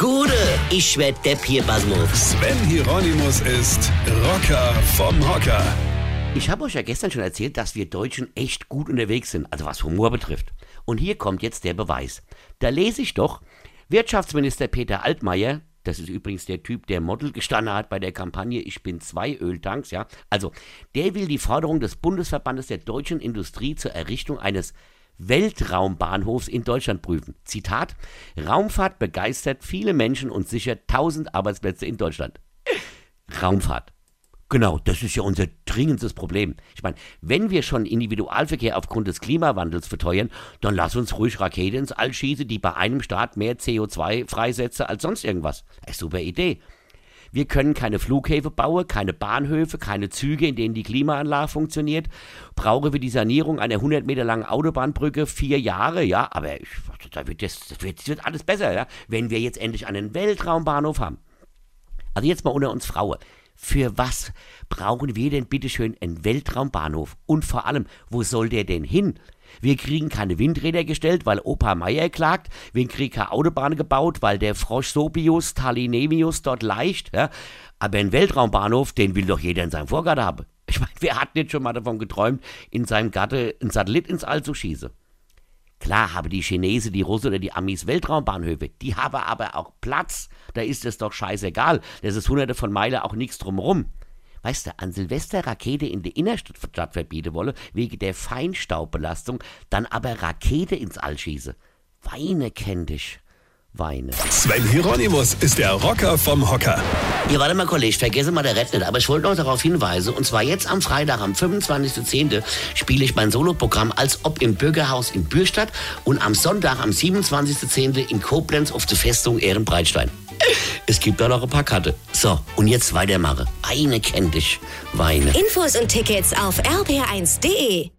Gude, ich werd Depp hier, Basmus. Sven Hieronymus ist Rocker vom Hocker. Ich habe euch ja gestern schon erzählt, dass wir Deutschen echt gut unterwegs sind, also was Humor betrifft. Und hier kommt jetzt der Beweis. Da lese ich doch, Wirtschaftsminister Peter Altmaier, das ist übrigens der Typ, der Model gestanden hat bei der Kampagne Ich bin zwei Öltanks, ja. Also, der will die Forderung des Bundesverbandes der deutschen Industrie zur Errichtung eines Weltraumbahnhofs in Deutschland prüfen. Zitat: Raumfahrt begeistert viele Menschen und sichert 1000 Arbeitsplätze in Deutschland. Raumfahrt. Genau, das ist ja unser dringendstes Problem. Ich meine, wenn wir schon Individualverkehr aufgrund des Klimawandels verteuern, dann lass uns ruhig Rakete ins All schießen, die bei einem Start mehr CO2 freisetze als sonst irgendwas. Eine super Idee. Wir können keine Flughäfen bauen, keine Bahnhöfe, keine Züge, in denen die Klimaanlage funktioniert. Brauchen wir die Sanierung einer 100 Meter langen Autobahnbrücke vier Jahre, ja, aber ich, da wird das, das, wird, das wird alles besser, ja, wenn wir jetzt endlich einen Weltraumbahnhof haben. Also jetzt mal unter uns Frauen. Für was brauchen wir denn bitteschön einen Weltraumbahnhof? Und vor allem, wo soll der denn hin? Wir kriegen keine Windräder gestellt, weil Opa Meier klagt. Wir kriegen keine Autobahn gebaut, weil der Frosch Sobius Talinemius dort leicht. Ja? Aber ein Weltraumbahnhof, den will doch jeder in seinem Vorgarten haben. Ich meine, wer hat nicht schon mal davon geträumt, in seinem Garten einen Satellit ins All zu schießen? Klar haben die Chinesen, die Russen oder die Amis Weltraumbahnhöfe, die haben aber auch Platz. Da ist es doch scheißegal. Das ist hunderte von Meilen auch nichts drumherum. Weißt du, an Silvester Rakete in die Innerstadt verbieten wolle, wegen der Feinstaubbelastung, dann aber Rakete ins All schieße. Weine kenn dich. Weine. Sven Hieronymus ist der Rocker vom Hocker. Hier, warte mal, Kollege, vergesse mal der Rett nicht. Aber ich wollte noch darauf hinweisen, und zwar jetzt am Freitag, am 25.10. spiele ich mein Soloprogramm als ob im Bürgerhaus in Bürstadt und am Sonntag, am 27.10. in Koblenz auf der Festung Ehrenbreitstein. Es gibt da noch ein paar Karte. So, und jetzt weitermache. Eine kennt dich. Weine. Infos und Tickets auf rb1.de.